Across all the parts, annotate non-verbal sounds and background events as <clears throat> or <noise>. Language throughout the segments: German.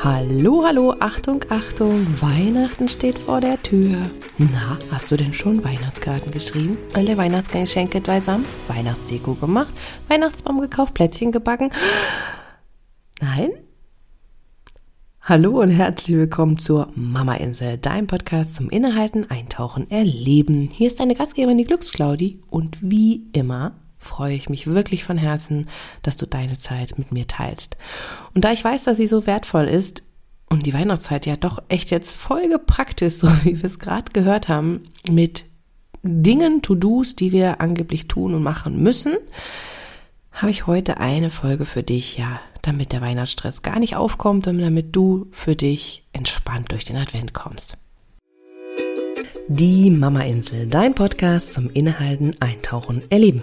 Hallo, hallo, Achtung, Achtung, Weihnachten steht vor der Tür. Na, hast du denn schon Weihnachtskarten geschrieben? Alle Weihnachtsgeschenke beisammen? Weihnachtsdeko gemacht? Weihnachtsbaum gekauft? Plätzchen gebacken? Nein? Hallo und herzlich willkommen zur Mama Insel, deinem Podcast zum Innehalten, Eintauchen, Erleben. Hier ist deine Gastgeberin, die Glücksclaudi und wie immer freue ich mich wirklich von Herzen, dass du deine Zeit mit mir teilst. Und da ich weiß, dass sie so wertvoll ist und die Weihnachtszeit ja doch echt jetzt vollgepackt ist, <laughs> so wie wir es gerade gehört haben, mit Dingen, To-Dos, die wir angeblich tun und machen müssen, habe ich heute eine Folge für dich, ja, damit der Weihnachtsstress gar nicht aufkommt und damit du für dich entspannt durch den Advent kommst. Die Mama Insel, dein Podcast zum Innehalten, Eintauchen, Erleben.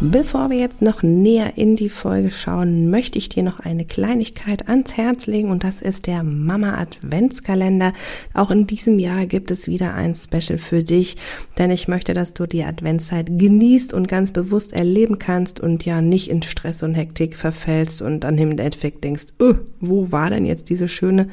Bevor wir jetzt noch näher in die Folge schauen, möchte ich dir noch eine Kleinigkeit ans Herz legen und das ist der Mama Adventskalender. Auch in diesem Jahr gibt es wieder ein Special für dich, denn ich möchte, dass du die Adventszeit genießt und ganz bewusst erleben kannst und ja nicht in Stress und Hektik verfällst und dann im Endeffekt denkst, öh, wo war denn jetzt diese schöne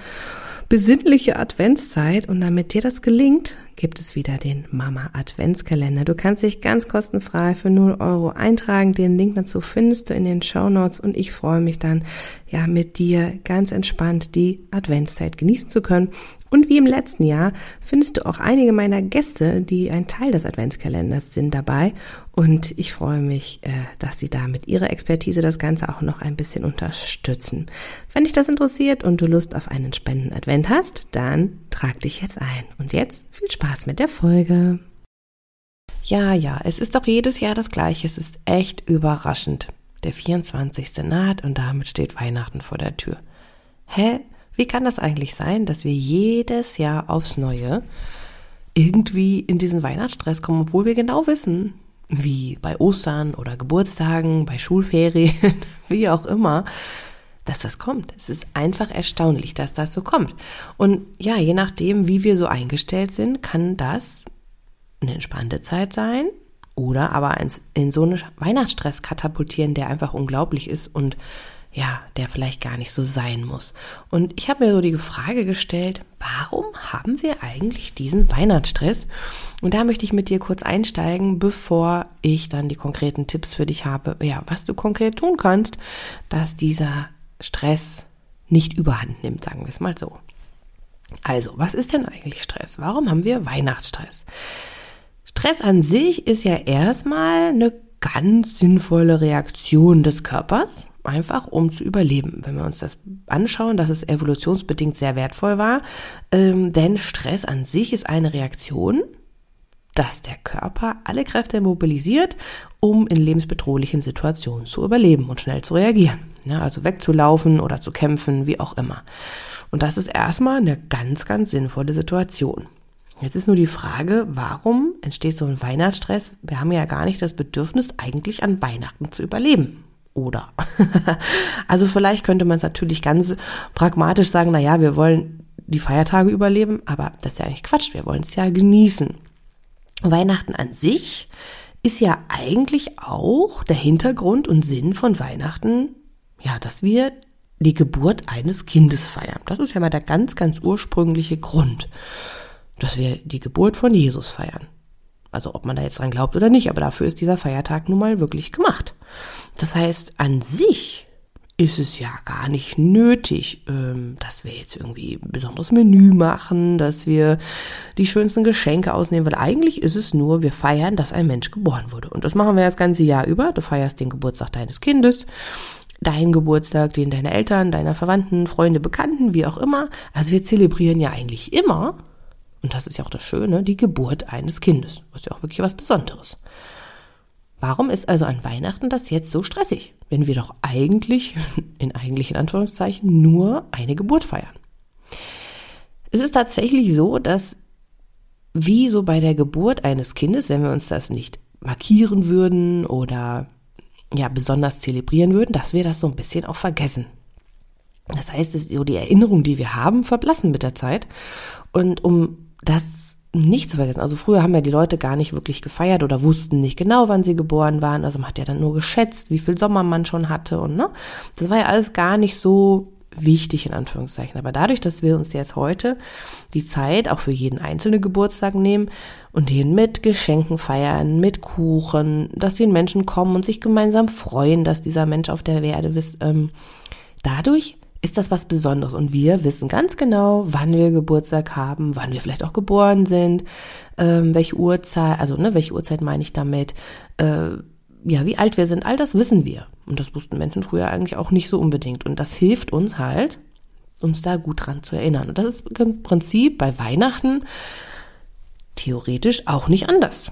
besinnliche Adventszeit und damit dir das gelingt, gibt es wieder den Mama Adventskalender. Du kannst dich ganz kostenfrei für 0 Euro eintragen. Den Link dazu findest du in den Show Notes und ich freue mich dann, ja, mit dir ganz entspannt die Adventszeit genießen zu können und wie im letzten Jahr findest du auch einige meiner Gäste, die ein Teil des Adventskalenders sind, dabei. Und ich freue mich, äh, dass sie da mit ihrer Expertise das Ganze auch noch ein bisschen unterstützen. Wenn dich das interessiert und du Lust auf einen Spenden-Advent hast, dann trag dich jetzt ein. Und jetzt viel Spaß mit der Folge. Ja, ja, es ist doch jedes Jahr das Gleiche. Es ist echt überraschend. Der 24. naht und damit steht Weihnachten vor der Tür. Hä? Wie kann das eigentlich sein, dass wir jedes Jahr aufs Neue irgendwie in diesen Weihnachtsstress kommen, obwohl wir genau wissen, wie bei Ostern oder Geburtstagen, bei Schulferien, <laughs> wie auch immer, dass das kommt. Es ist einfach erstaunlich, dass das so kommt. Und ja, je nachdem, wie wir so eingestellt sind, kann das eine entspannte Zeit sein oder aber in so einen Weihnachtsstress katapultieren, der einfach unglaublich ist und ja, der vielleicht gar nicht so sein muss. Und ich habe mir so die Frage gestellt, warum haben wir eigentlich diesen Weihnachtsstress? Und da möchte ich mit dir kurz einsteigen, bevor ich dann die konkreten Tipps für dich habe, ja, was du konkret tun kannst, dass dieser Stress nicht überhand nimmt, sagen wir es mal so. Also, was ist denn eigentlich Stress? Warum haben wir Weihnachtsstress? Stress an sich ist ja erstmal eine ganz sinnvolle Reaktion des Körpers einfach um zu überleben. Wenn wir uns das anschauen, dass es evolutionsbedingt sehr wertvoll war, ähm, denn Stress an sich ist eine Reaktion, dass der Körper alle Kräfte mobilisiert, um in lebensbedrohlichen Situationen zu überleben und schnell zu reagieren. Ja, also wegzulaufen oder zu kämpfen, wie auch immer. Und das ist erstmal eine ganz, ganz sinnvolle Situation. Jetzt ist nur die Frage, warum entsteht so ein Weihnachtsstress? Wir haben ja gar nicht das Bedürfnis, eigentlich an Weihnachten zu überleben oder. <laughs> also vielleicht könnte man es natürlich ganz pragmatisch sagen, na ja, wir wollen die Feiertage überleben, aber das ist ja eigentlich Quatsch, wir wollen es ja genießen. Weihnachten an sich ist ja eigentlich auch der Hintergrund und Sinn von Weihnachten, ja, dass wir die Geburt eines Kindes feiern. Das ist ja mal der ganz, ganz ursprüngliche Grund, dass wir die Geburt von Jesus feiern. Also ob man da jetzt dran glaubt oder nicht, aber dafür ist dieser Feiertag nun mal wirklich gemacht. Das heißt, an sich ist es ja gar nicht nötig, ähm, dass wir jetzt irgendwie ein besonderes Menü machen, dass wir die schönsten Geschenke ausnehmen, weil eigentlich ist es nur, wir feiern, dass ein Mensch geboren wurde. Und das machen wir das ganze Jahr über. Du feierst den Geburtstag deines Kindes, deinen Geburtstag, den deiner Eltern, deiner Verwandten, Freunde, Bekannten, wie auch immer. Also wir zelebrieren ja eigentlich immer und das ist ja auch das Schöne, die Geburt eines Kindes. Das ist ja auch wirklich was Besonderes. Warum ist also an Weihnachten das jetzt so stressig, wenn wir doch eigentlich, <laughs> in eigentlichen Anführungszeichen, nur eine Geburt feiern? Es ist tatsächlich so, dass wie so bei der Geburt eines Kindes, wenn wir uns das nicht markieren würden oder ja besonders zelebrieren würden, dass wir das so ein bisschen auch vergessen. Das heißt, die Erinnerungen, die wir haben, verblassen mit der Zeit. Und um das nicht zu vergessen, also früher haben ja die Leute gar nicht wirklich gefeiert oder wussten nicht genau, wann sie geboren waren. Also man hat ja dann nur geschätzt, wie viel Sommer man schon hatte und ne, das war ja alles gar nicht so wichtig in Anführungszeichen. Aber dadurch, dass wir uns jetzt heute die Zeit auch für jeden einzelnen Geburtstag nehmen und den mit Geschenken feiern, mit Kuchen, dass die Menschen kommen und sich gemeinsam freuen, dass dieser Mensch auf der Erde ist, ähm, dadurch ist das was Besonderes und wir wissen ganz genau, wann wir Geburtstag haben, wann wir vielleicht auch geboren sind, ähm, welche Uhrzeit, also ne, welche Uhrzeit meine ich damit, äh, ja, wie alt wir sind, all das wissen wir. Und das wussten Menschen früher eigentlich auch nicht so unbedingt. Und das hilft uns halt, uns da gut dran zu erinnern. Und das ist im Prinzip bei Weihnachten theoretisch auch nicht anders.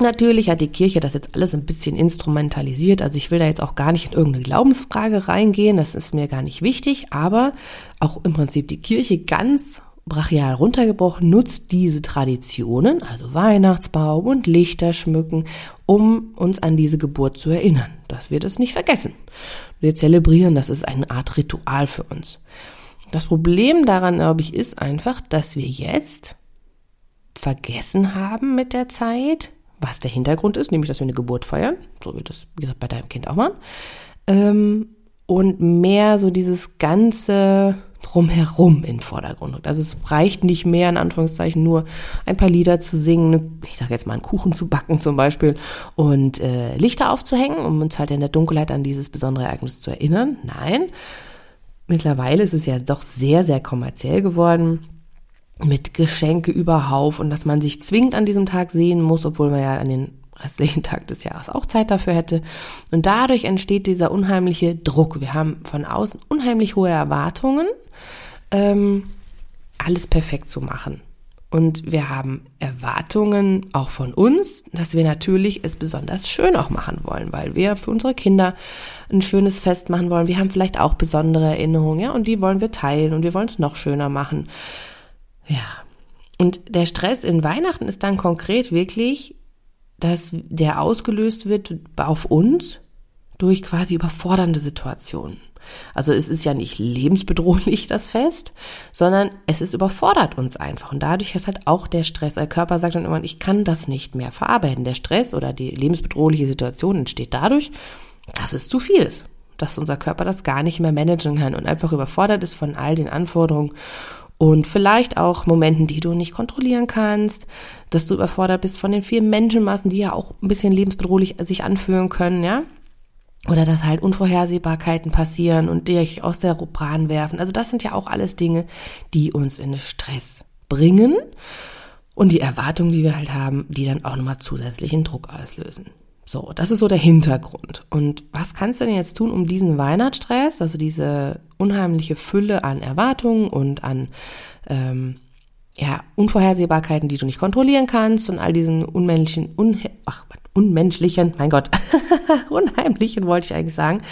Natürlich hat die Kirche das jetzt alles ein bisschen instrumentalisiert. Also ich will da jetzt auch gar nicht in irgendeine Glaubensfrage reingehen. Das ist mir gar nicht wichtig. Aber auch im Prinzip die Kirche ganz brachial runtergebrochen, nutzt diese Traditionen, also Weihnachtsbaum und Lichter schmücken, um uns an diese Geburt zu erinnern, dass wir das nicht vergessen. Wir zelebrieren, das ist eine Art Ritual für uns. Das Problem daran, glaube ich, ist einfach, dass wir jetzt vergessen haben mit der Zeit, was der Hintergrund ist, nämlich, dass wir eine Geburt feiern, so wie das, wie gesagt, bei deinem Kind auch mal, ähm, und mehr so dieses ganze drumherum in Vordergrund. Also es reicht nicht mehr, in Anführungszeichen, nur ein paar Lieder zu singen, ich sage jetzt mal einen Kuchen zu backen zum Beispiel und äh, Lichter aufzuhängen, um uns halt in der Dunkelheit an dieses besondere Ereignis zu erinnern. Nein, mittlerweile ist es ja doch sehr, sehr kommerziell geworden mit Geschenke überhauf und dass man sich zwingend an diesem Tag sehen muss, obwohl man ja an den restlichen <laughs> Tag des Jahres auch Zeit dafür hätte. Und dadurch entsteht dieser unheimliche Druck. Wir haben von außen unheimlich hohe Erwartungen, ähm, alles perfekt zu machen. Und wir haben Erwartungen auch von uns, dass wir natürlich es besonders schön auch machen wollen, weil wir für unsere Kinder ein schönes Fest machen wollen. Wir haben vielleicht auch besondere Erinnerungen, ja, und die wollen wir teilen und wir wollen es noch schöner machen. Ja. Und der Stress in Weihnachten ist dann konkret wirklich dass der ausgelöst wird auf uns durch quasi überfordernde Situationen. Also es ist ja nicht lebensbedrohlich <laughs> das Fest, sondern es ist überfordert uns einfach und dadurch ist halt auch der Stress. Der Körper sagt dann immer, ich kann das nicht mehr verarbeiten. Der Stress oder die lebensbedrohliche Situation entsteht dadurch, dass es zu viel ist, dass unser Körper das gar nicht mehr managen kann und einfach überfordert ist von all den Anforderungen und vielleicht auch Momenten, die du nicht kontrollieren kannst, dass du überfordert bist von den vielen Menschenmassen, die ja auch ein bisschen lebensbedrohlich sich anfühlen können, ja? Oder dass halt Unvorhersehbarkeiten passieren und dich aus der Bahn werfen. Also das sind ja auch alles Dinge, die uns in Stress bringen und die Erwartungen, die wir halt haben, die dann auch nochmal zusätzlichen Druck auslösen. So, das ist so der Hintergrund. Und was kannst du denn jetzt tun, um diesen Weihnachtsstress, also diese unheimliche Fülle an Erwartungen und an ähm, ja, Unvorhersehbarkeiten, die du nicht kontrollieren kannst und all diesen unmenschlichen, un ach, unmenschlichen, mein Gott, <laughs> unheimlichen wollte ich eigentlich sagen,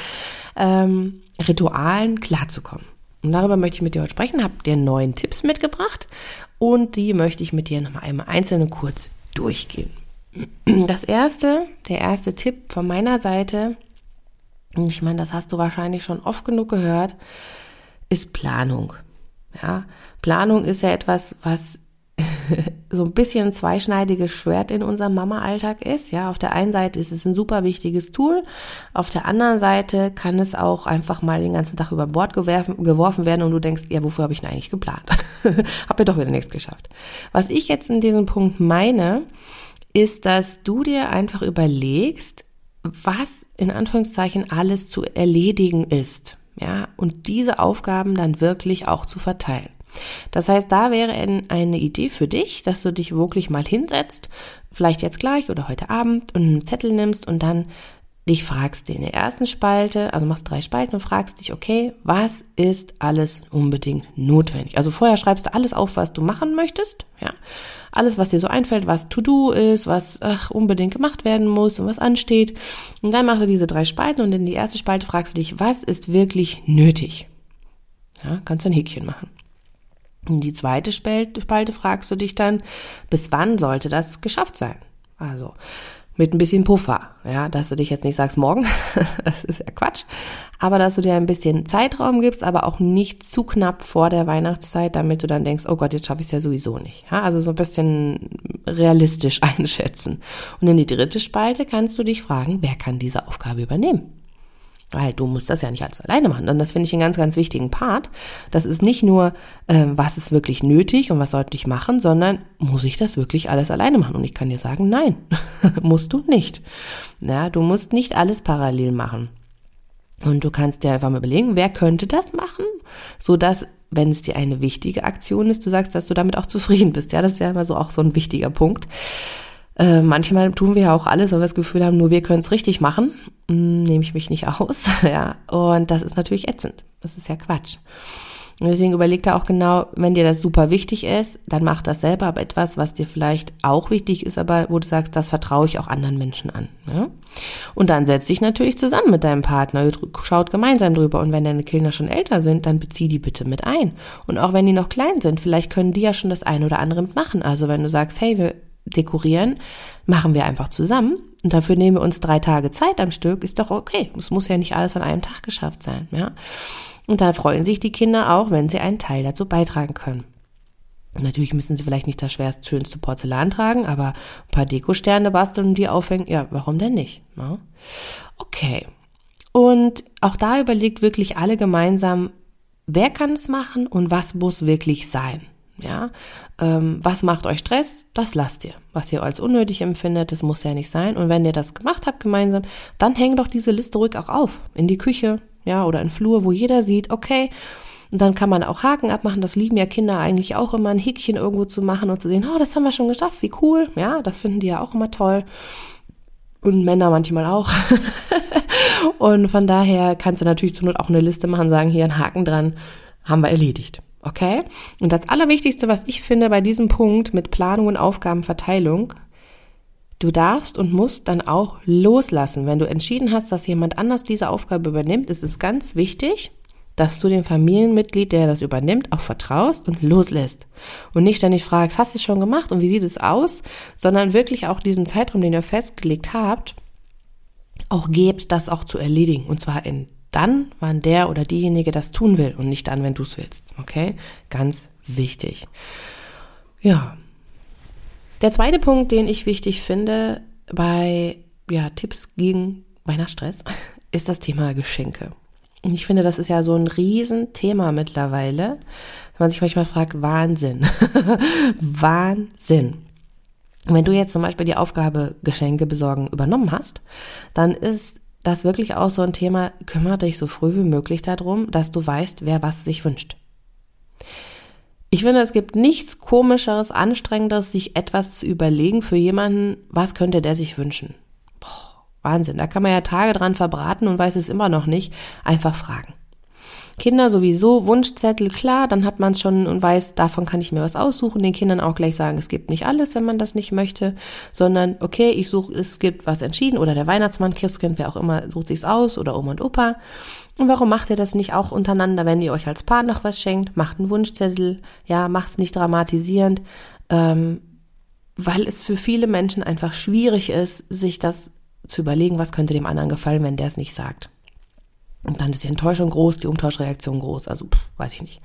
ähm, Ritualen klarzukommen. Und darüber möchte ich mit dir heute sprechen, habe dir neun Tipps mitgebracht und die möchte ich mit dir nochmal einmal einzelne kurz durchgehen. Das erste, der erste Tipp von meiner Seite, und ich meine, das hast du wahrscheinlich schon oft genug gehört, ist Planung. Ja, Planung ist ja etwas, was <laughs> so ein bisschen ein zweischneidiges Schwert in unserem Mama-Alltag ist. Ja, auf der einen Seite ist es ein super wichtiges Tool, auf der anderen Seite kann es auch einfach mal den ganzen Tag über Bord gewerfen, geworfen werden und du denkst, ja, wofür habe ich denn eigentlich geplant? <laughs> hab mir doch wieder nichts geschafft. Was ich jetzt in diesem Punkt meine, ist, dass du dir einfach überlegst, was in Anführungszeichen alles zu erledigen ist. Ja, und diese Aufgaben dann wirklich auch zu verteilen. Das heißt, da wäre eine Idee für dich, dass du dich wirklich mal hinsetzt, vielleicht jetzt gleich oder heute Abend und einen Zettel nimmst und dann dich fragst in der ersten Spalte, also machst drei Spalten und fragst dich, okay, was ist alles unbedingt notwendig? Also vorher schreibst du alles auf, was du machen möchtest, ja. Alles, was dir so einfällt, was to-do ist, was ach, unbedingt gemacht werden muss und was ansteht. Und dann machst du diese drei Spalten und in die erste Spalte fragst du dich, was ist wirklich nötig? Ja, kannst du ein Häkchen machen. Und die zweite Spalte fragst du dich dann, bis wann sollte das geschafft sein? Also mit ein bisschen Puffer, ja, dass du dich jetzt nicht sagst morgen, <laughs> das ist ja Quatsch, aber dass du dir ein bisschen Zeitraum gibst, aber auch nicht zu knapp vor der Weihnachtszeit, damit du dann denkst, oh Gott, jetzt schaffe ich es ja sowieso nicht. Ja, also so ein bisschen realistisch <laughs> einschätzen. Und in die dritte Spalte kannst du dich fragen, wer kann diese Aufgabe übernehmen? Weil du musst das ja nicht alles alleine machen. Und das finde ich einen ganz, ganz wichtigen Part. Das ist nicht nur, äh, was ist wirklich nötig und was sollte ich machen, sondern muss ich das wirklich alles alleine machen? Und ich kann dir sagen, nein, <laughs> musst du nicht. Ja, du musst nicht alles parallel machen. Und du kannst dir einfach mal überlegen, wer könnte das machen, so dass wenn es dir eine wichtige Aktion ist, du sagst, dass du damit auch zufrieden bist. Ja, das ist ja immer so auch so ein wichtiger Punkt. Äh, manchmal tun wir ja auch alles, weil wir das Gefühl haben, nur wir können es richtig machen. Hm, nehme ich mich nicht aus. <laughs> ja, und das ist natürlich ätzend. Das ist ja Quatsch. Und deswegen überleg da auch genau, wenn dir das super wichtig ist, dann mach das selber, aber etwas, was dir vielleicht auch wichtig ist, aber wo du sagst, das vertraue ich auch anderen Menschen an. Ja? Und dann setz dich natürlich zusammen mit deinem Partner, schaut gemeinsam drüber und wenn deine Kinder schon älter sind, dann bezieh die bitte mit ein. Und auch wenn die noch klein sind, vielleicht können die ja schon das eine oder andere mitmachen. Also wenn du sagst, hey, wir dekorieren, machen wir einfach zusammen. Und dafür nehmen wir uns drei Tage Zeit am Stück, ist doch okay. Es muss ja nicht alles an einem Tag geschafft sein, ja. Und da freuen sich die Kinder auch, wenn sie einen Teil dazu beitragen können. natürlich müssen sie vielleicht nicht das schwerst schönste Porzellan tragen, aber ein paar Dekosterne basteln und die aufhängen, ja, warum denn nicht? Ja? Okay. Und auch da überlegt wirklich alle gemeinsam, wer kann es machen und was muss wirklich sein. Ja, ähm, was macht euch Stress? Das lasst ihr. Was ihr als unnötig empfindet, das muss ja nicht sein. Und wenn ihr das gemacht habt gemeinsam, dann hängt doch diese Liste ruhig auch auf. In die Küche, ja, oder in Flur, wo jeder sieht, okay, und dann kann man auch Haken abmachen. Das lieben ja Kinder eigentlich auch immer, ein Häkchen irgendwo zu machen und zu sehen, oh, das haben wir schon geschafft, wie cool. Ja, das finden die ja auch immer toll. Und Männer manchmal auch. <laughs> und von daher kannst du natürlich zur Not auch eine Liste machen, sagen, hier ein Haken dran, haben wir erledigt. Okay? Und das Allerwichtigste, was ich finde bei diesem Punkt mit Planung und Aufgabenverteilung, du darfst und musst dann auch loslassen. Wenn du entschieden hast, dass jemand anders diese Aufgabe übernimmt, ist es ganz wichtig, dass du dem Familienmitglied, der das übernimmt, auch vertraust und loslässt. Und nicht ständig fragst, hast du es schon gemacht und wie sieht es aus, sondern wirklich auch diesen Zeitraum, den ihr festgelegt habt, auch gebt, das auch zu erledigen. Und zwar in dann, wann der oder diejenige das tun will und nicht dann, wenn du es willst. Okay? Ganz wichtig. Ja. Der zweite Punkt, den ich wichtig finde bei ja, Tipps gegen Weihnachtsstress, <laughs> ist das Thema Geschenke. Und ich finde, das ist ja so ein Riesenthema mittlerweile, dass man sich manchmal fragt, Wahnsinn. <laughs> Wahnsinn. wenn du jetzt zum Beispiel die Aufgabe Geschenke besorgen übernommen hast, dann ist das wirklich auch so ein Thema, kümmere dich so früh wie möglich darum, dass du weißt, wer was sich wünscht. Ich finde, es gibt nichts komischeres, anstrengenderes, sich etwas zu überlegen für jemanden, was könnte der sich wünschen. Boah, Wahnsinn, da kann man ja Tage dran verbraten und weiß es immer noch nicht. Einfach fragen. Kinder sowieso, Wunschzettel, klar, dann hat man es schon und weiß, davon kann ich mir was aussuchen, den Kindern auch gleich sagen, es gibt nicht alles, wenn man das nicht möchte, sondern okay, ich suche, es gibt was entschieden oder der Weihnachtsmann, Christkind, wer auch immer, sucht sich's aus oder Oma und Opa. Und warum macht ihr das nicht auch untereinander, wenn ihr euch als Paar noch was schenkt? Macht einen Wunschzettel, ja, macht's nicht dramatisierend, ähm, weil es für viele Menschen einfach schwierig ist, sich das zu überlegen, was könnte dem anderen gefallen, wenn der es nicht sagt. Und dann ist die Enttäuschung groß, die Umtauschreaktion groß, also pff, weiß ich nicht.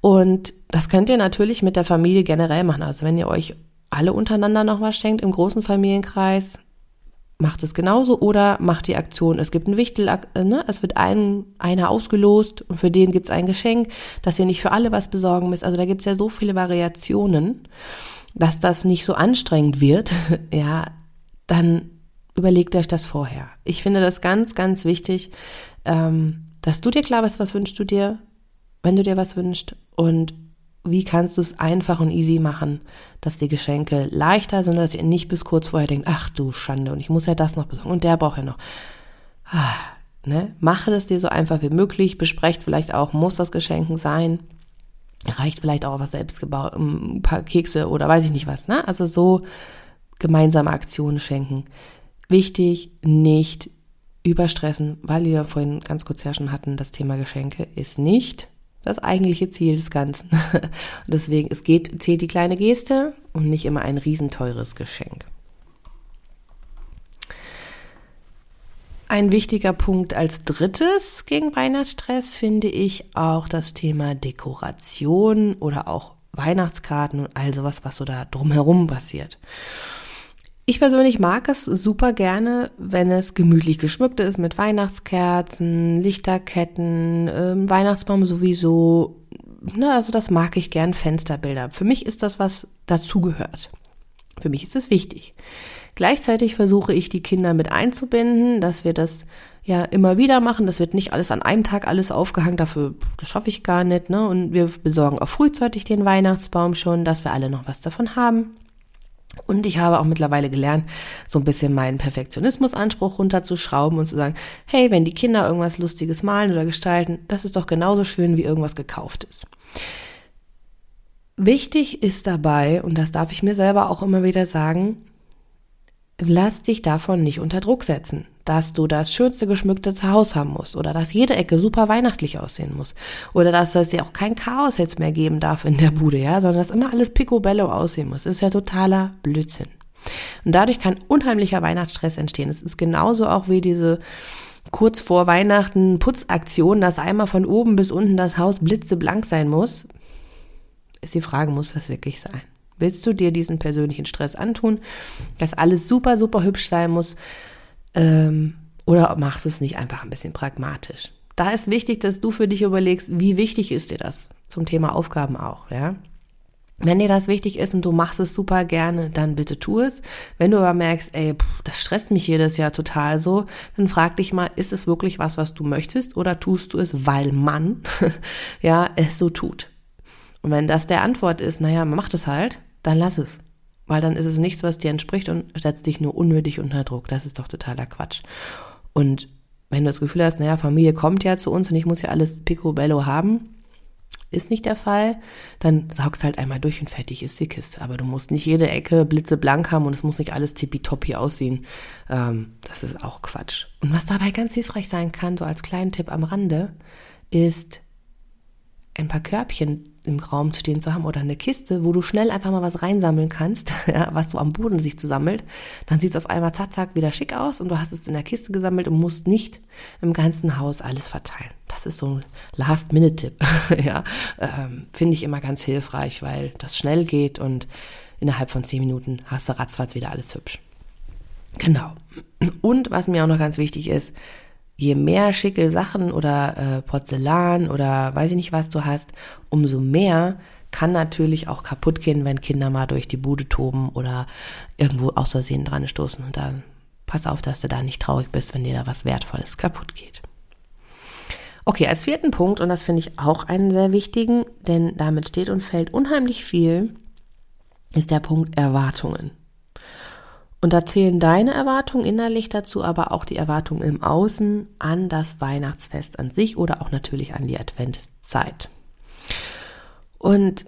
Und das könnt ihr natürlich mit der Familie generell machen. Also wenn ihr euch alle untereinander noch was schenkt im großen Familienkreis, macht es genauso oder macht die Aktion. Es gibt ein Wichtel, ne? es wird ein, einer ausgelost und für den gibt es ein Geschenk, dass ihr nicht für alle was besorgen müsst. Also da gibt es ja so viele Variationen, dass das nicht so anstrengend wird, <laughs> ja, dann überlegt euch das vorher. Ich finde das ganz, ganz wichtig, ähm, dass du dir klar bist, was wünschst du dir, wenn du dir was wünschst und wie kannst du es einfach und easy machen, dass die Geschenke leichter sind, dass ihr nicht bis kurz vorher denkt, ach du Schande und ich muss ja das noch besorgen und der braucht ja noch. Ah, ne? Mache das dir so einfach wie möglich, besprecht vielleicht auch, muss das Geschenken sein, reicht vielleicht auch was selbst gebaut, ein paar Kekse oder weiß ich nicht was, ne? Also so gemeinsame Aktionen schenken. Wichtig, nicht überstressen, weil wir vorhin ganz kurz ja schon hatten, das Thema Geschenke ist nicht das eigentliche Ziel des Ganzen. <laughs> Deswegen, es geht, zählt die kleine Geste und nicht immer ein riesenteures Geschenk. Ein wichtiger Punkt als drittes gegen Weihnachtsstress finde ich auch das Thema Dekoration oder auch Weihnachtskarten und all sowas, was so da drumherum passiert. Ich persönlich mag es super gerne, wenn es gemütlich geschmückt ist mit Weihnachtskerzen, Lichterketten, äh, Weihnachtsbaum sowieso. Na, also das mag ich gern, Fensterbilder. Für mich ist das was dazugehört. Für mich ist es wichtig. Gleichzeitig versuche ich die Kinder mit einzubinden, dass wir das ja immer wieder machen. Das wird nicht alles an einem Tag alles aufgehangen, dafür das schaffe ich gar nicht. Ne? Und wir besorgen auch frühzeitig den Weihnachtsbaum schon, dass wir alle noch was davon haben. Und ich habe auch mittlerweile gelernt, so ein bisschen meinen Perfektionismusanspruch runterzuschrauben und zu sagen, hey, wenn die Kinder irgendwas Lustiges malen oder gestalten, das ist doch genauso schön wie irgendwas gekauftes. Wichtig ist dabei, und das darf ich mir selber auch immer wieder sagen, lass dich davon nicht unter Druck setzen, dass du das schönste geschmückte Haus haben musst oder dass jede Ecke super weihnachtlich aussehen muss oder dass es ja auch kein Chaos jetzt mehr geben darf in der Bude, ja, sondern dass immer alles picobello aussehen muss. Das ist ja totaler Blödsinn. Und dadurch kann unheimlicher Weihnachtsstress entstehen. Es ist genauso auch wie diese kurz vor Weihnachten Putzaktion, dass einmal von oben bis unten das Haus blitzeblank sein muss. Ist die Frage, muss das wirklich sein? Willst du dir diesen persönlichen Stress antun, dass alles super, super hübsch sein muss? Ähm, oder machst du es nicht einfach ein bisschen pragmatisch? Da ist wichtig, dass du für dich überlegst, wie wichtig ist dir das? Zum Thema Aufgaben auch, ja? Wenn dir das wichtig ist und du machst es super gerne, dann bitte tu es. Wenn du aber merkst, ey, pff, das stresst mich jedes Jahr total so, dann frag dich mal, ist es wirklich was, was du möchtest oder tust du es, weil man, <laughs> ja, es so tut? Und wenn das der Antwort ist, naja, man macht es halt, dann lass es. Weil dann ist es nichts, was dir entspricht und setzt dich nur unnötig unter Druck. Das ist doch totaler Quatsch. Und wenn du das Gefühl hast, naja, Familie kommt ja zu uns und ich muss ja alles picobello haben, ist nicht der Fall, dann saugst halt einmal durch und fertig ist die Kiste. Aber du musst nicht jede Ecke blitzeblank haben und es muss nicht alles tippitoppi aussehen. Ähm, das ist auch Quatsch. Und was dabei ganz hilfreich sein kann, so als kleinen Tipp am Rande, ist ein paar Körbchen im Raum stehen zu haben oder eine Kiste, wo du schnell einfach mal was reinsammeln kannst, <laughs> ja, was so am Boden sich zusammelt, dann sieht es auf einmal zack, zack wieder schick aus und du hast es in der Kiste gesammelt und musst nicht im ganzen Haus alles verteilen. Das ist so ein Last-Minute-Tipp, <laughs> ja, ähm, finde ich immer ganz hilfreich, weil das schnell geht und innerhalb von zehn Minuten hast du ratzfatz wieder alles hübsch. Genau. Und was mir auch noch ganz wichtig ist, je mehr schicke Sachen oder äh, Porzellan oder weiß ich nicht was du hast, umso mehr kann natürlich auch kaputt gehen, wenn Kinder mal durch die Bude toben oder irgendwo aus dran stoßen. Und dann pass auf, dass du da nicht traurig bist, wenn dir da was Wertvolles kaputt geht. Okay, als vierten Punkt, und das finde ich auch einen sehr wichtigen, denn damit steht und fällt unheimlich viel, ist der Punkt Erwartungen. Und da zählen deine Erwartungen innerlich dazu, aber auch die Erwartungen im Außen an das Weihnachtsfest an sich oder auch natürlich an die Adventzeit. Und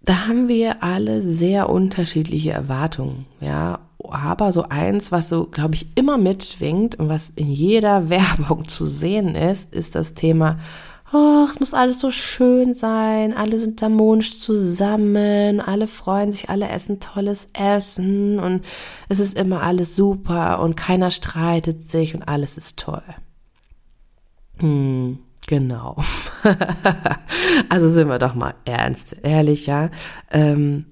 da haben wir alle sehr unterschiedliche Erwartungen, ja. Aber so eins, was so, glaube ich, immer mitschwingt und was in jeder <laughs> Werbung zu sehen ist, ist das Thema oh, es muss alles so schön sein, alle sind harmonisch zusammen, alle freuen sich, alle essen tolles Essen und es ist immer alles super und keiner streitet sich und alles ist toll. Hm, genau. <laughs> also sind wir doch mal ernst, ehrlich, ja. Ähm,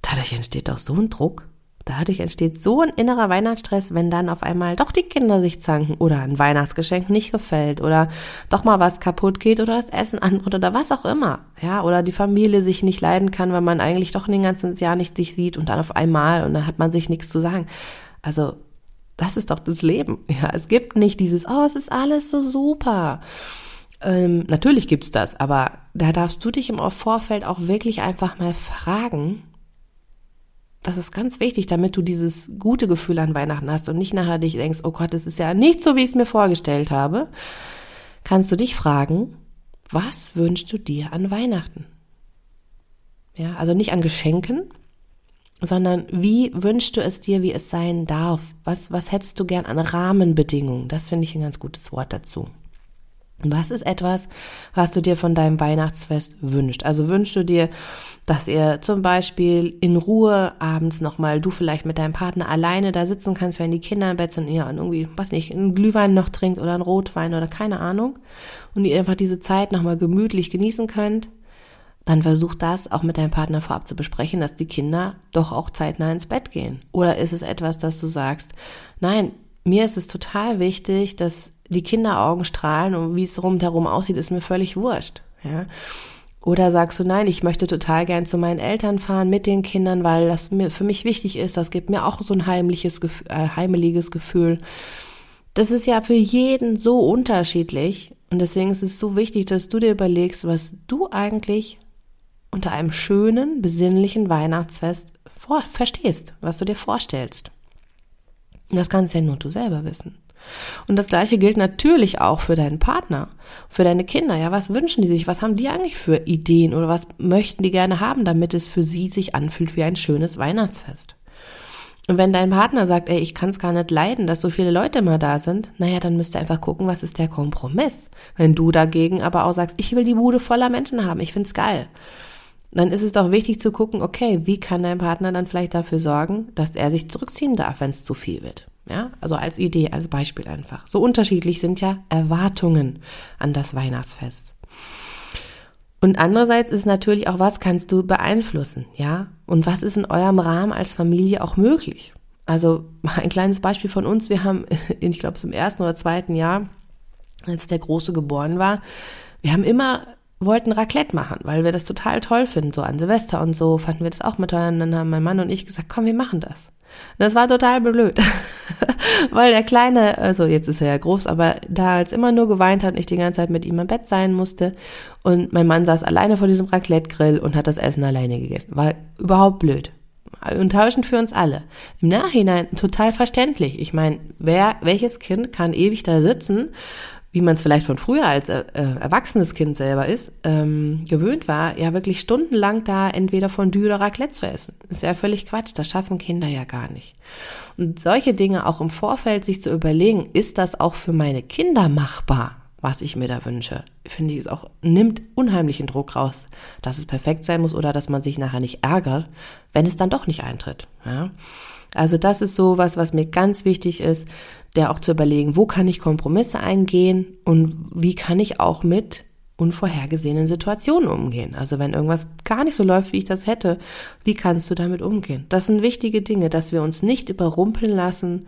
dadurch entsteht doch so ein Druck. Dadurch entsteht so ein innerer Weihnachtsstress, wenn dann auf einmal doch die Kinder sich zanken oder ein Weihnachtsgeschenk nicht gefällt oder doch mal was kaputt geht oder das Essen an oder was auch immer. Ja, oder die Familie sich nicht leiden kann, weil man eigentlich doch den ganzen Jahr nicht sich sieht und dann auf einmal und dann hat man sich nichts zu sagen. Also, das ist doch das Leben. <laughs> Ja, es gibt nicht dieses, oh, es ist alles so super. Ähm, natürlich gibt's das, aber da darfst du dich im Vorfeld auch wirklich einfach mal fragen, das ist ganz wichtig, damit du dieses gute Gefühl an Weihnachten hast und nicht nachher dich denkst, oh Gott, das ist ja nicht so, wie ich es mir vorgestellt habe, kannst du dich fragen, was wünschst du dir an Weihnachten? Ja, also nicht an Geschenken, sondern wie wünschst du es dir, wie es sein darf? Was, was hättest du gern an Rahmenbedingungen? Das finde ich ein ganz gutes Wort dazu. Was ist etwas, was du dir von deinem Weihnachtsfest wünscht? Also wünschst du dir, dass ihr zum Beispiel in Ruhe abends nochmal, du vielleicht mit deinem Partner alleine da sitzen kannst, wenn die Kinder im Bett sind, ihr irgendwie, was nicht, einen Glühwein noch trinkt oder einen Rotwein oder keine Ahnung und ihr einfach diese Zeit nochmal gemütlich genießen könnt? Dann versuch das auch mit deinem Partner vorab zu besprechen, dass die Kinder doch auch zeitnah ins Bett gehen. Oder ist es etwas, dass du sagst, nein, mir ist es total wichtig, dass die Kinderaugen strahlen und wie es rundherum aussieht, ist mir völlig wurscht. Ja? Oder sagst du, nein, ich möchte total gern zu meinen Eltern fahren mit den Kindern, weil das mir für mich wichtig ist. Das gibt mir auch so ein heimliches, äh, heimeliges Gefühl. Das ist ja für jeden so unterschiedlich. Und deswegen ist es so wichtig, dass du dir überlegst, was du eigentlich unter einem schönen, besinnlichen Weihnachtsfest vor, verstehst, was du dir vorstellst. Und das kannst ja nur du selber wissen. Und das Gleiche gilt natürlich auch für deinen Partner, für deine Kinder. Ja, was wünschen die sich? Was haben die eigentlich für Ideen oder was möchten die gerne haben, damit es für sie sich anfühlt wie ein schönes Weihnachtsfest? Und wenn dein Partner sagt, ey, ich kann es gar nicht leiden, dass so viele Leute mal da sind, naja, dann müsst ihr einfach gucken, was ist der Kompromiss. Wenn du dagegen aber auch sagst, ich will die Bude voller Menschen haben, ich find's geil, dann ist es doch wichtig zu gucken, okay, wie kann dein Partner dann vielleicht dafür sorgen, dass er sich zurückziehen darf, wenn es zu viel wird. Ja, also als Idee, als Beispiel einfach. So unterschiedlich sind ja Erwartungen an das Weihnachtsfest. Und andererseits ist natürlich auch, was kannst du beeinflussen, ja? Und was ist in eurem Rahmen als Familie auch möglich? Also <laughs> ein kleines Beispiel von uns. Wir haben, <laughs> ich glaube, im ersten oder zweiten Jahr, als der Große geboren war, wir haben immer wollten Raclette machen, weil wir das total toll finden, so an Silvester und so fanden wir das auch mit toll. Und dann haben mein Mann und ich gesagt, komm, wir machen das. Das war total blöd, <laughs> weil der Kleine, also jetzt ist er ja groß, aber da als immer nur geweint hat und ich die ganze Zeit mit ihm im Bett sein musste und mein Mann saß alleine vor diesem Raclette-Grill und hat das Essen alleine gegessen. War überhaupt blöd. Enttäuschend für uns alle. Im Nachhinein total verständlich. Ich meine, wer, welches Kind kann ewig da sitzen wie man es vielleicht von früher als äh, äh, erwachsenes Kind selber ist, ähm, gewöhnt war, ja wirklich stundenlang da entweder Fondue oder Raclette zu essen. Ist ja völlig Quatsch, das schaffen Kinder ja gar nicht. Und solche Dinge auch im Vorfeld sich zu überlegen, ist das auch für meine Kinder machbar, was ich mir da wünsche, finde ich es auch, nimmt unheimlichen Druck raus, dass es perfekt sein muss oder dass man sich nachher nicht ärgert, wenn es dann doch nicht eintritt. Ja? Also das ist so was, was mir ganz wichtig ist, der auch zu überlegen, wo kann ich Kompromisse eingehen und wie kann ich auch mit unvorhergesehenen Situationen umgehen. Also wenn irgendwas gar nicht so läuft, wie ich das hätte, wie kannst du damit umgehen? Das sind wichtige Dinge, dass wir uns nicht überrumpeln lassen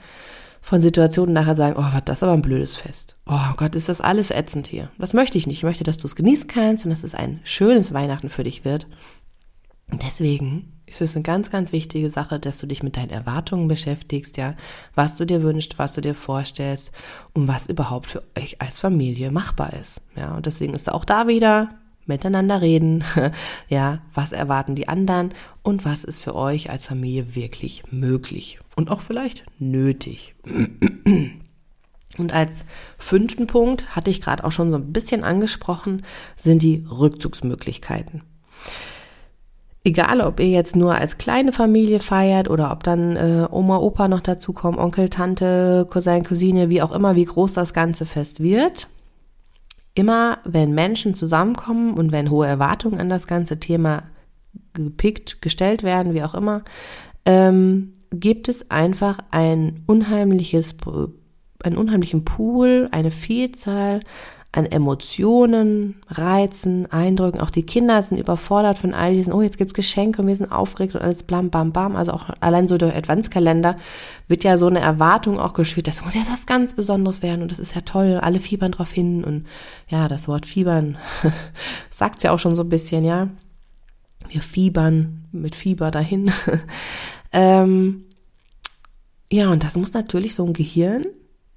von Situationen nachher sagen, oh, was das aber ein blödes Fest. Oh Gott, ist das alles ätzend hier. Das möchte ich nicht. Ich möchte, dass du es genießen kannst und dass es ein schönes Weihnachten für dich wird. Deswegen ist es eine ganz, ganz wichtige Sache, dass du dich mit deinen Erwartungen beschäftigst, ja, was du dir wünschst, was du dir vorstellst und was überhaupt für euch als Familie machbar ist. Ja, und deswegen ist auch da wieder miteinander reden, <laughs> ja, was erwarten die anderen und was ist für euch als Familie wirklich möglich und auch vielleicht nötig. <clears throat> Und als fünften Punkt, hatte ich gerade auch schon so ein bisschen angesprochen, sind die Rückzugsmöglichkeiten. Egal, ob ihr jetzt nur als kleine Familie feiert oder ob dann äh, Oma, Opa noch dazu kommen, Onkel, Tante, Cousin, Cousine, wie auch immer, wie groß das ganze Fest wird. Immer wenn Menschen zusammenkommen und wenn hohe Erwartungen an das ganze Thema gepickt, gestellt werden, wie auch immer, ähm, gibt es einfach ein unheimliches, einen unheimlichen Pool, eine Vielzahl an Emotionen, Reizen, Eindrücken. Auch die Kinder sind überfordert von all diesen, oh, jetzt gibt's Geschenke und wir sind aufgeregt und alles blam, bam, bam. Also auch allein so der Adventskalender wird ja so eine Erwartung auch geschürt, das muss ja was ganz Besonderes werden und das ist ja toll, alle fiebern drauf hin und ja, das Wort fiebern <laughs> sagt ja auch schon so ein bisschen, ja. Wir fiebern mit Fieber dahin. <laughs> ähm, ja, und das muss natürlich so ein Gehirn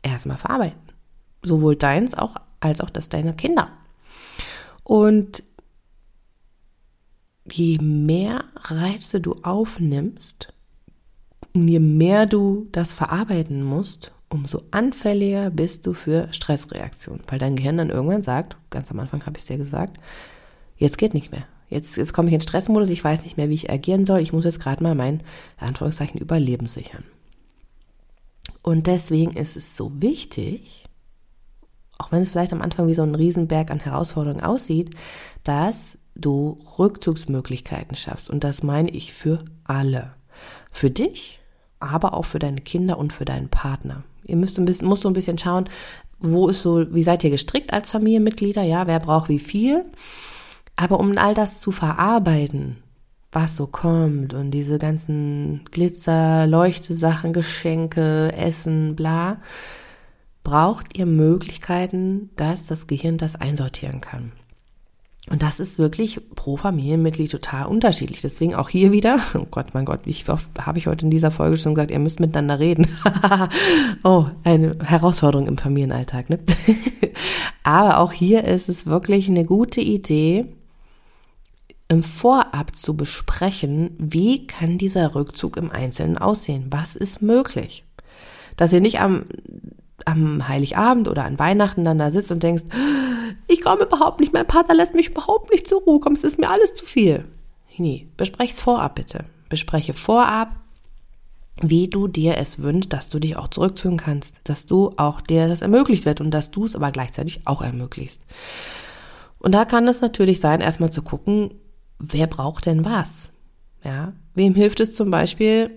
erstmal verarbeiten. Sowohl deins auch als auch das deiner Kinder. Und je mehr Reize du aufnimmst, je mehr du das verarbeiten musst, umso anfälliger bist du für Stressreaktionen, weil dein Gehirn dann irgendwann sagt, ganz am Anfang habe ich es dir gesagt, jetzt geht nicht mehr. Jetzt, jetzt komme ich in Stressmodus, ich weiß nicht mehr, wie ich agieren soll, ich muss jetzt gerade mal mein, Anführungszeichen, Überleben sichern. Und deswegen ist es so wichtig, auch wenn es vielleicht am Anfang wie so ein Riesenberg an Herausforderungen aussieht, dass du Rückzugsmöglichkeiten schaffst. Und das meine ich für alle. Für dich, aber auch für deine Kinder und für deinen Partner. Ihr müsst ein bisschen, musst so ein bisschen schauen, wo ist so, wie seid ihr gestrickt als Familienmitglieder? Ja, wer braucht wie viel? Aber um all das zu verarbeiten, was so kommt und diese ganzen Glitzer, Leuchtesachen, Geschenke, Essen, bla, braucht ihr Möglichkeiten, dass das Gehirn das einsortieren kann. Und das ist wirklich pro Familienmitglied total unterschiedlich. Deswegen auch hier wieder, <laughs> oh Gott, mein Gott, wie oft habe ich heute in dieser Folge schon gesagt, ihr müsst miteinander reden. <laughs> oh, eine Herausforderung im Familienalltag, ne? <laughs> Aber auch hier ist es wirklich eine gute Idee, im Vorab zu besprechen, wie kann dieser Rückzug im Einzelnen aussehen? Was ist möglich? Dass ihr nicht am, am Heiligabend oder an Weihnachten dann da sitzt und denkst, ich komme überhaupt nicht, mein Partner lässt mich überhaupt nicht zur Ruhe kommen, es ist mir alles zu viel. Nee, besprech's vorab bitte. Bespreche vorab, wie du dir es wünschst, dass du dich auch zurückziehen kannst, dass du auch dir das ermöglicht wird und dass du es aber gleichzeitig auch ermöglicht. Und da kann es natürlich sein, erstmal zu gucken, wer braucht denn was? Ja, wem hilft es zum Beispiel,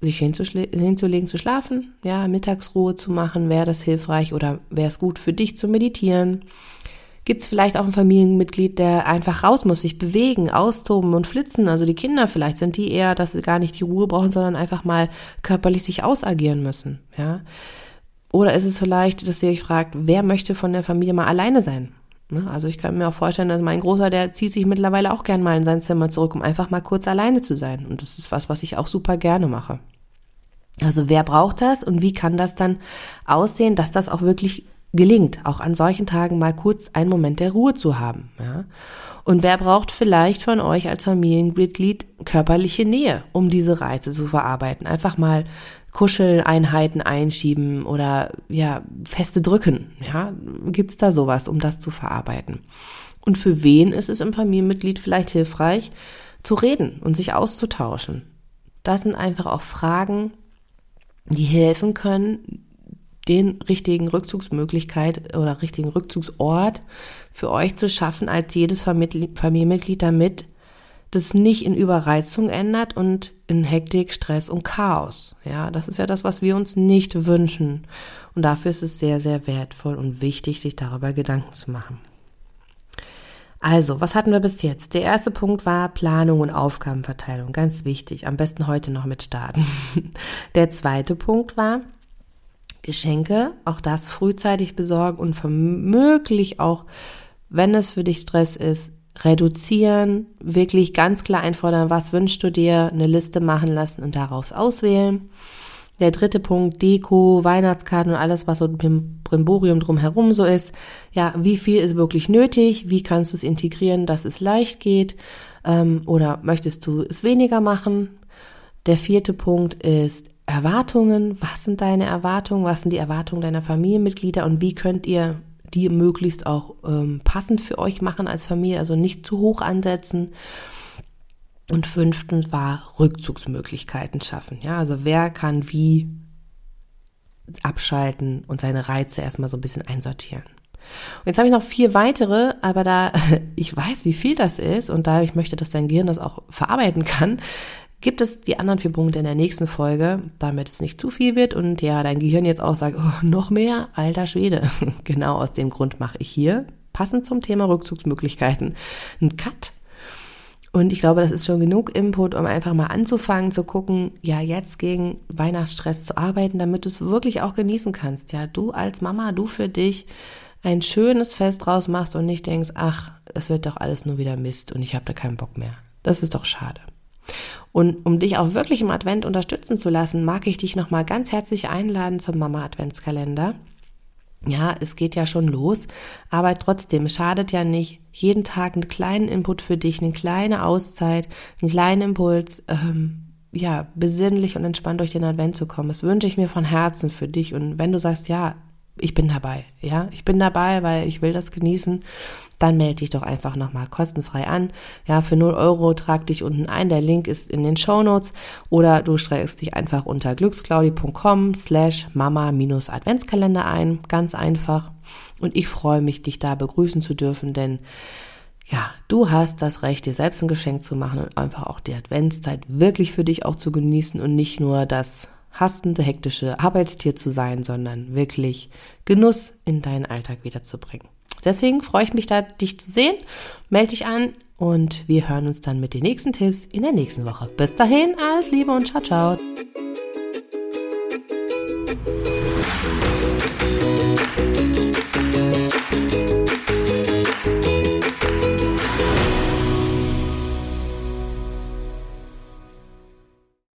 sich hinzulegen, zu schlafen, ja, Mittagsruhe zu machen, wäre das hilfreich oder wäre es gut für dich zu meditieren? Gibt es vielleicht auch ein Familienmitglied, der einfach raus muss, sich bewegen, austoben und flitzen? Also die Kinder vielleicht sind die eher, dass sie gar nicht die Ruhe brauchen, sondern einfach mal körperlich sich ausagieren müssen, ja? Oder ist es vielleicht, dass ihr euch fragt, wer möchte von der Familie mal alleine sein? Ne? Also ich kann mir auch vorstellen, dass mein Großer, der zieht sich mittlerweile auch gern mal in sein Zimmer zurück, um einfach mal kurz alleine zu sein. Und das ist was, was ich auch super gerne mache. Also wer braucht das und wie kann das dann aussehen, dass das auch wirklich gelingt, auch an solchen Tagen mal kurz einen Moment der Ruhe zu haben. Ja? Und wer braucht vielleicht von euch als Familienmitglied körperliche Nähe, um diese Reize zu verarbeiten? Einfach mal Kuscheleinheiten einschieben oder ja, feste drücken. Ja, gibt's da sowas, um das zu verarbeiten? Und für wen ist es im Familienmitglied vielleicht hilfreich, zu reden und sich auszutauschen? Das sind einfach auch Fragen, die helfen können, den richtigen Rückzugsmöglichkeit oder richtigen Rückzugsort für euch zu schaffen als jedes Familienmitglied, damit das nicht in Überreizung ändert und in Hektik, Stress und Chaos. Ja, das ist ja das, was wir uns nicht wünschen. Und dafür ist es sehr, sehr wertvoll und wichtig, sich darüber Gedanken zu machen. Also, was hatten wir bis jetzt? Der erste Punkt war Planung und Aufgabenverteilung. Ganz wichtig. Am besten heute noch mit starten. <laughs> Der zweite Punkt war Geschenke. Auch das frühzeitig besorgen und vermöglich auch, wenn es für dich Stress ist, reduzieren, wirklich ganz klar einfordern, was wünschst du dir, eine Liste machen lassen und daraus auswählen. Der dritte Punkt, Deko, Weihnachtskarten und alles, was so im Brimborium drumherum so ist. Ja, wie viel ist wirklich nötig? Wie kannst du es integrieren, dass es leicht geht? Ähm, oder möchtest du es weniger machen? Der vierte Punkt ist Erwartungen. Was sind deine Erwartungen? Was sind die Erwartungen deiner Familienmitglieder? Und wie könnt ihr die möglichst auch ähm, passend für euch machen als Familie, also nicht zu hoch ansetzen. Und fünftens war Rückzugsmöglichkeiten schaffen. Ja, also wer kann wie abschalten und seine Reize erstmal so ein bisschen einsortieren. Und jetzt habe ich noch vier weitere, aber da <laughs> ich weiß, wie viel das ist und da ich möchte, dass dein Gehirn das auch verarbeiten kann, gibt es die anderen vier Punkte in der nächsten Folge, damit es nicht zu viel wird und ja, dein Gehirn jetzt auch sagt, oh, noch mehr, alter Schwede. <laughs> genau aus dem Grund mache ich hier, passend zum Thema Rückzugsmöglichkeiten, einen Cut. Und ich glaube, das ist schon genug Input, um einfach mal anzufangen zu gucken, ja, jetzt gegen Weihnachtsstress zu arbeiten, damit du es wirklich auch genießen kannst. Ja, du als Mama, du für dich ein schönes Fest draus machst und nicht denkst, ach, es wird doch alles nur wieder Mist und ich habe da keinen Bock mehr. Das ist doch schade. Und um dich auch wirklich im Advent unterstützen zu lassen, mag ich dich nochmal ganz herzlich einladen zum Mama Adventskalender. Ja, es geht ja schon los, aber trotzdem, schadet ja nicht, jeden Tag einen kleinen Input für dich, eine kleine Auszeit, einen kleinen Impuls, ähm, ja, besinnlich und entspannt durch den Advent zu kommen. Das wünsche ich mir von Herzen für dich. Und wenn du sagst, ja, ich bin dabei, ja, ich bin dabei, weil ich will das genießen, dann melde dich doch einfach nochmal kostenfrei an. Ja, für 0 Euro trag dich unten ein, der Link ist in den Show Notes. Oder du streckst dich einfach unter glücksclaudi.com slash mama-adventskalender ein, ganz einfach. Und ich freue mich, dich da begrüßen zu dürfen, denn ja, du hast das Recht, dir selbst ein Geschenk zu machen und einfach auch die Adventszeit wirklich für dich auch zu genießen und nicht nur das hastende, hektische Arbeitstier zu sein, sondern wirklich Genuss in deinen Alltag wiederzubringen. Deswegen freue ich mich da, dich zu sehen. Melde dich an und wir hören uns dann mit den nächsten Tipps in der nächsten Woche. Bis dahin, alles Liebe und ciao, ciao.